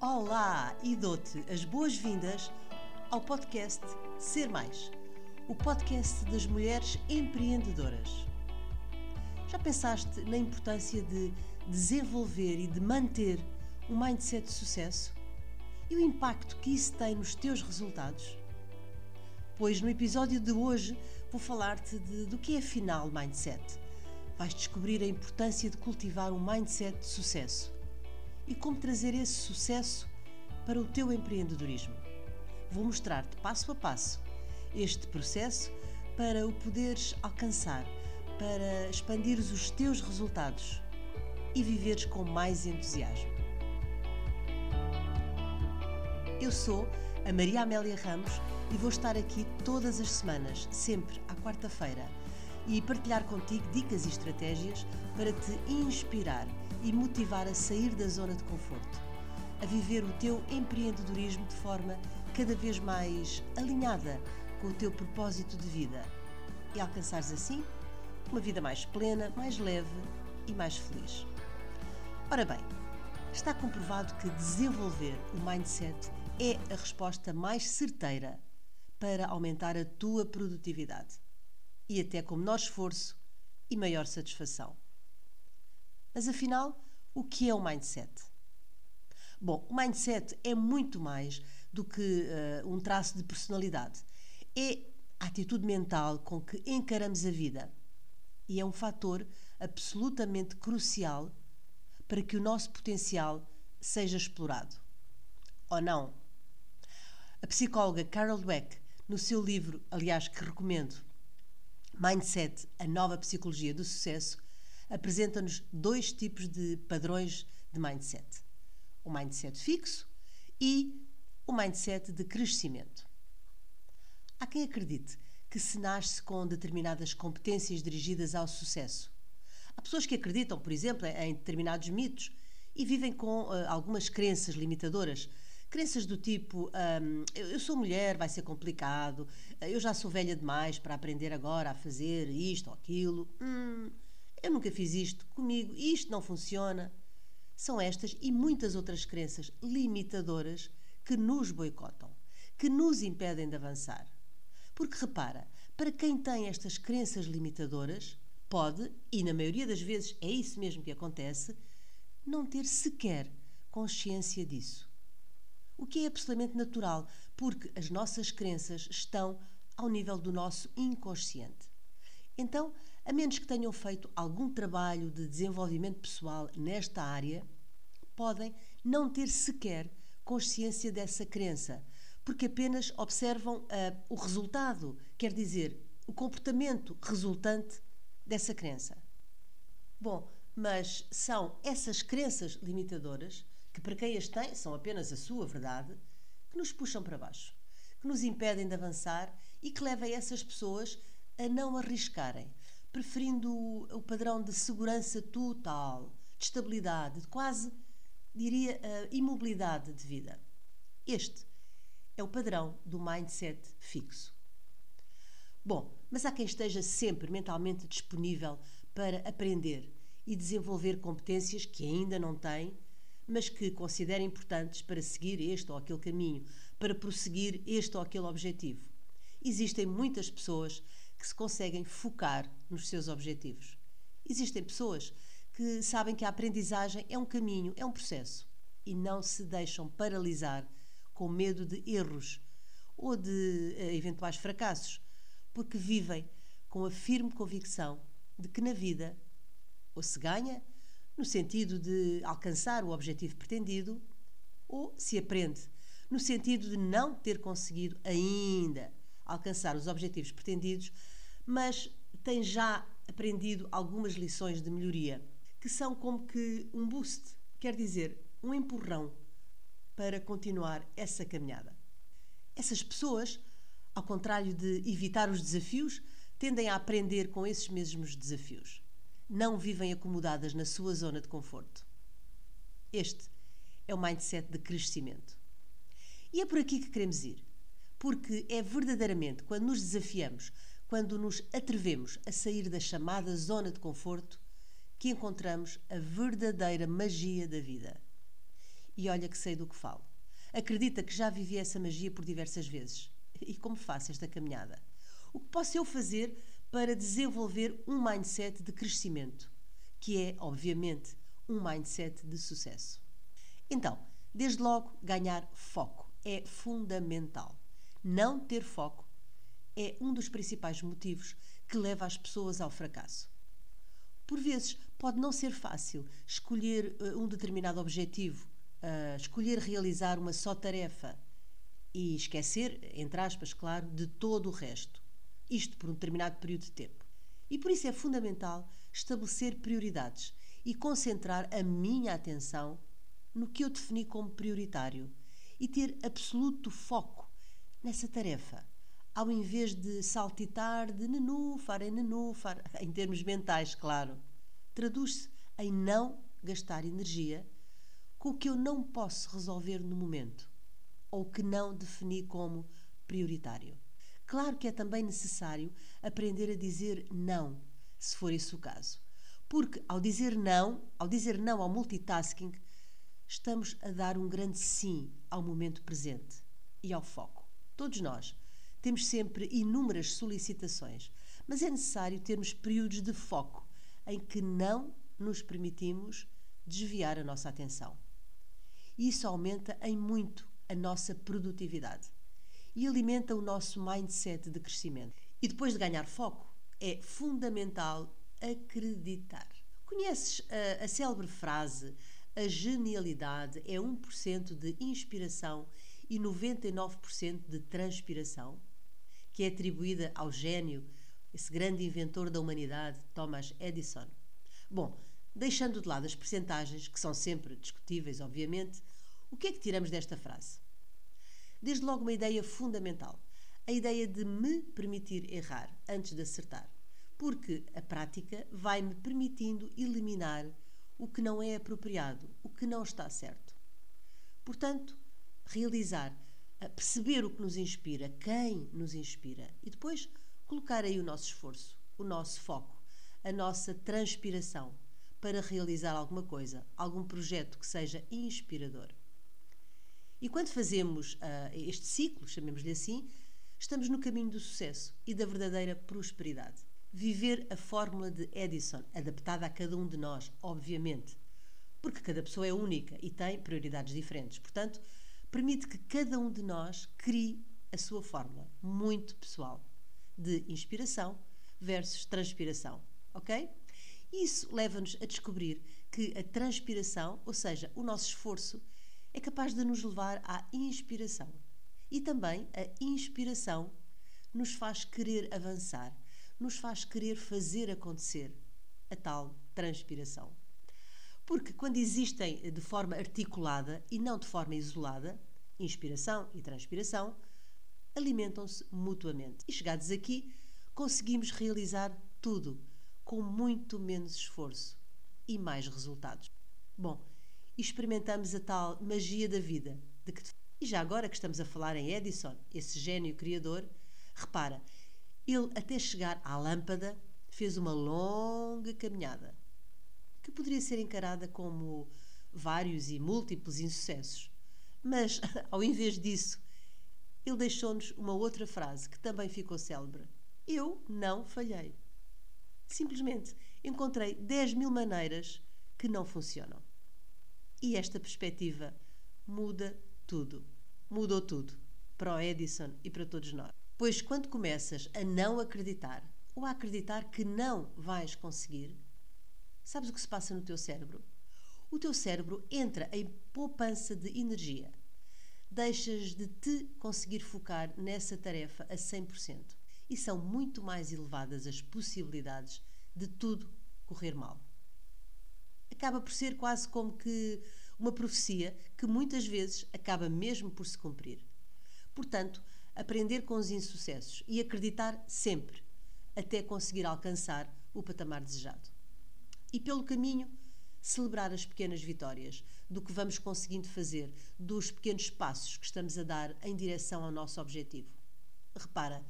Olá e dou-te as boas-vindas ao podcast Ser Mais, o podcast das mulheres empreendedoras. Já pensaste na importância de desenvolver e de manter um mindset de sucesso? E o impacto que isso tem nos teus resultados? Pois no episódio de hoje vou falar-te do que é afinal mindset. Vais descobrir a importância de cultivar um mindset de sucesso e como trazer esse sucesso para o teu empreendedorismo. Vou mostrar-te passo a passo este processo para o poderes alcançar, para expandires os teus resultados e viveres com mais entusiasmo. Eu sou a Maria Amélia Ramos e vou estar aqui todas as semanas, sempre à quarta-feira, e partilhar contigo dicas e estratégias para te inspirar e motivar a sair da zona de conforto, a viver o teu empreendedorismo de forma cada vez mais alinhada com o teu propósito de vida e alcançares assim uma vida mais plena, mais leve e mais feliz. Ora bem, está comprovado que desenvolver o mindset é a resposta mais certeira para aumentar a tua produtividade e até com menor esforço e maior satisfação. Mas afinal, o que é o mindset? Bom, o mindset é muito mais do que uh, um traço de personalidade. É a atitude mental com que encaramos a vida. E é um fator absolutamente crucial para que o nosso potencial seja explorado. Ou não? A psicóloga Carol Dweck, no seu livro, aliás, que recomendo, Mindset, a nova psicologia do sucesso, apresenta-nos dois tipos de padrões de mindset: o mindset fixo e o mindset de crescimento. Há quem acredite que se nasce com determinadas competências dirigidas ao sucesso. Há pessoas que acreditam, por exemplo, em determinados mitos e vivem com uh, algumas crenças limitadoras. Crenças do tipo: um, eu sou mulher, vai ser complicado, eu já sou velha demais para aprender agora a fazer isto ou aquilo. Hum, eu nunca fiz isto comigo, isto não funciona. São estas e muitas outras crenças limitadoras que nos boicotam, que nos impedem de avançar. Porque repara, para quem tem estas crenças limitadoras, pode, e na maioria das vezes é isso mesmo que acontece, não ter sequer consciência disso. O que é absolutamente natural, porque as nossas crenças estão ao nível do nosso inconsciente. Então, a menos que tenham feito algum trabalho de desenvolvimento pessoal nesta área, podem não ter sequer consciência dessa crença, porque apenas observam uh, o resultado, quer dizer, o comportamento resultante dessa crença. Bom, mas são essas crenças limitadoras, que para quem as tem são apenas a sua verdade, que nos puxam para baixo, que nos impedem de avançar e que levam essas pessoas a não arriscarem, preferindo o, padrão de segurança total, de estabilidade, de quase, diria, imobilidade de vida. Este é o padrão do mindset fixo. Bom, mas há quem esteja sempre mentalmente disponível para aprender e desenvolver competências que ainda não tem, mas que considera importantes para seguir este ou aquele caminho, para prosseguir este ou aquele objetivo. Existem muitas pessoas que se conseguem focar nos seus objetivos. Existem pessoas que sabem que a aprendizagem é um caminho, é um processo e não se deixam paralisar com medo de erros ou de uh, eventuais fracassos, porque vivem com a firme convicção de que na vida ou se ganha no sentido de alcançar o objetivo pretendido, ou se aprende no sentido de não ter conseguido ainda alcançar os objetivos pretendidos, mas tem já aprendido algumas lições de melhoria, que são como que um boost, quer dizer, um empurrão para continuar essa caminhada. Essas pessoas, ao contrário de evitar os desafios, tendem a aprender com esses mesmos desafios. Não vivem acomodadas na sua zona de conforto. Este é o mindset de crescimento. E é por aqui que queremos ir, porque é verdadeiramente quando nos desafiamos quando nos atrevemos a sair da chamada zona de conforto, que encontramos a verdadeira magia da vida. E olha que sei do que falo. Acredita que já vivi essa magia por diversas vezes. E como faço esta caminhada? O que posso eu fazer para desenvolver um mindset de crescimento, que é, obviamente, um mindset de sucesso? Então, desde logo, ganhar foco é fundamental. Não ter foco é um dos principais motivos que leva as pessoas ao fracasso. Por vezes, pode não ser fácil escolher uh, um determinado objetivo, uh, escolher realizar uma só tarefa e esquecer, entre aspas, claro, de todo o resto. Isto por um determinado período de tempo. E por isso é fundamental estabelecer prioridades e concentrar a minha atenção no que eu defini como prioritário e ter absoluto foco nessa tarefa, ao invés de saltitar de nenúfar em nenúfar, em termos mentais, claro. Traduz-se em não gastar energia com o que eu não posso resolver no momento ou que não defini como prioritário. Claro que é também necessário aprender a dizer não, se for esse o caso. Porque ao dizer não, ao dizer não ao multitasking, estamos a dar um grande sim ao momento presente e ao foco. Todos nós temos sempre inúmeras solicitações, mas é necessário termos períodos de foco em que não nos permitimos desviar a nossa atenção. Isso aumenta em muito a nossa produtividade e alimenta o nosso mindset de crescimento. E depois de ganhar foco, é fundamental acreditar. Conheces a, a célebre frase: a genialidade é 1% de inspiração e 99% de transpiração? Que é atribuída ao gênio, esse grande inventor da humanidade, Thomas Edison. Bom, deixando de lado as percentagens, que são sempre discutíveis, obviamente, o que é que tiramos desta frase? Desde logo uma ideia fundamental: a ideia de me permitir errar antes de acertar. Porque a prática vai-me permitindo eliminar o que não é apropriado, o que não está certo. Portanto, realizar, perceber o que nos inspira, quem nos inspira e depois colocar aí o nosso esforço, o nosso foco, a nossa transpiração para realizar alguma coisa, algum projeto que seja inspirador. E quando fazemos uh, este ciclo, chamemos-lhe assim, estamos no caminho do sucesso e da verdadeira prosperidade. Viver a fórmula de Edison, adaptada a cada um de nós, obviamente, porque cada pessoa é única e tem prioridades diferentes. Portanto, permite que cada um de nós crie a sua fórmula, muito pessoal, de inspiração versus transpiração, ok? Isso leva-nos a descobrir que a transpiração, ou seja, o nosso esforço, é capaz de nos levar à inspiração. E também a inspiração nos faz querer avançar, nos faz querer fazer acontecer a tal transpiração. Porque quando existem de forma articulada e não de forma isolada, inspiração e transpiração, alimentam-se mutuamente. E chegados aqui, conseguimos realizar tudo com muito menos esforço e mais resultados. Bom, e experimentamos a tal magia da vida. De que... E já agora que estamos a falar em Edison, esse gênio criador, repara, ele até chegar à lâmpada fez uma longa caminhada que poderia ser encarada como vários e múltiplos insucessos. Mas, ao invés disso, ele deixou-nos uma outra frase que também ficou célebre: Eu não falhei. Simplesmente encontrei 10 mil maneiras que não funcionam. E esta perspectiva muda tudo. Mudou tudo para o Edison e para todos nós. Pois quando começas a não acreditar ou a acreditar que não vais conseguir, sabes o que se passa no teu cérebro? O teu cérebro entra em poupança de energia. Deixas de te conseguir focar nessa tarefa a 100% e são muito mais elevadas as possibilidades de tudo correr mal acaba por ser quase como que uma profecia que muitas vezes acaba mesmo por se cumprir. Portanto, aprender com os insucessos e acreditar sempre, até conseguir alcançar o patamar desejado. E pelo caminho, celebrar as pequenas vitórias, do que vamos conseguindo fazer, dos pequenos passos que estamos a dar em direção ao nosso objetivo. Repara,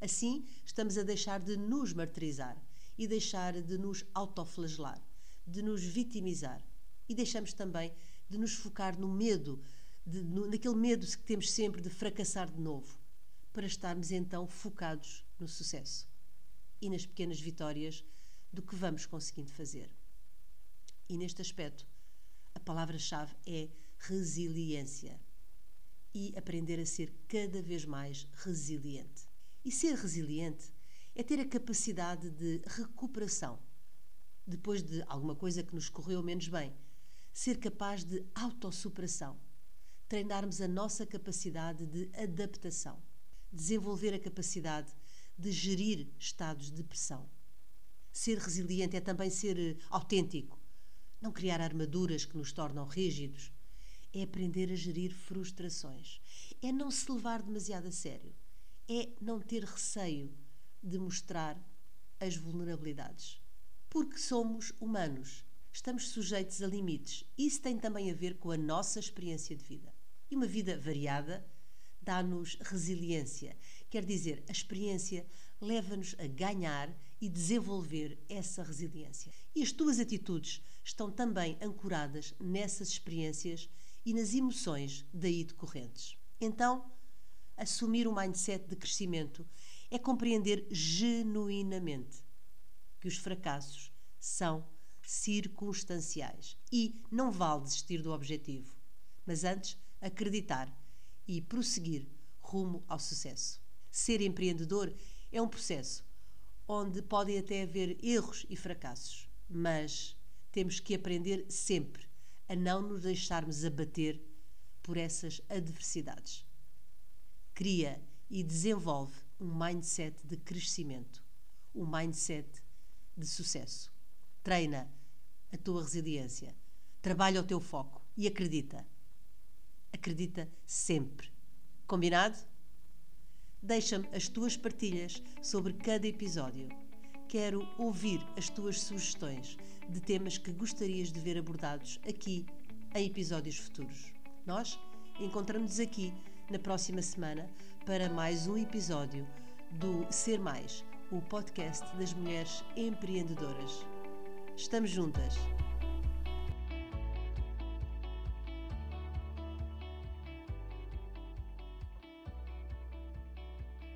assim estamos a deixar de nos martirizar e deixar de nos autoflagelar de nos vitimizar e deixamos também de nos focar no medo, de, no, naquele medo que temos sempre de fracassar de novo, para estarmos então focados no sucesso e nas pequenas vitórias do que vamos conseguindo fazer. E neste aspecto, a palavra-chave é resiliência e aprender a ser cada vez mais resiliente. E ser resiliente é ter a capacidade de recuperação depois de alguma coisa que nos correu menos bem. Ser capaz de autossuperação. Treinarmos a nossa capacidade de adaptação. Desenvolver a capacidade de gerir estados de pressão. Ser resiliente é também ser eh, autêntico. Não criar armaduras que nos tornam rígidos. É aprender a gerir frustrações. É não se levar demasiado a sério. É não ter receio de mostrar as vulnerabilidades. Porque somos humanos, estamos sujeitos a limites. Isso tem também a ver com a nossa experiência de vida. E uma vida variada dá-nos resiliência, quer dizer, a experiência leva-nos a ganhar e desenvolver essa resiliência. E as tuas atitudes estão também ancoradas nessas experiências e nas emoções daí decorrentes. Então, assumir um mindset de crescimento é compreender genuinamente que os fracassos são circunstanciais e não vale desistir do objetivo, mas antes acreditar e prosseguir rumo ao sucesso. Ser empreendedor é um processo onde podem até haver erros e fracassos, mas temos que aprender sempre a não nos deixarmos abater por essas adversidades. Cria e desenvolve um mindset de crescimento, um mindset de sucesso. Treina a tua resiliência, trabalha o teu foco e acredita. Acredita sempre. Combinado? Deixa-me as tuas partilhas sobre cada episódio. Quero ouvir as tuas sugestões de temas que gostarias de ver abordados aqui em episódios futuros. Nós encontramos-nos aqui na próxima semana para mais um episódio do Ser Mais, o podcast das mulheres empreendedoras. Estamos juntas.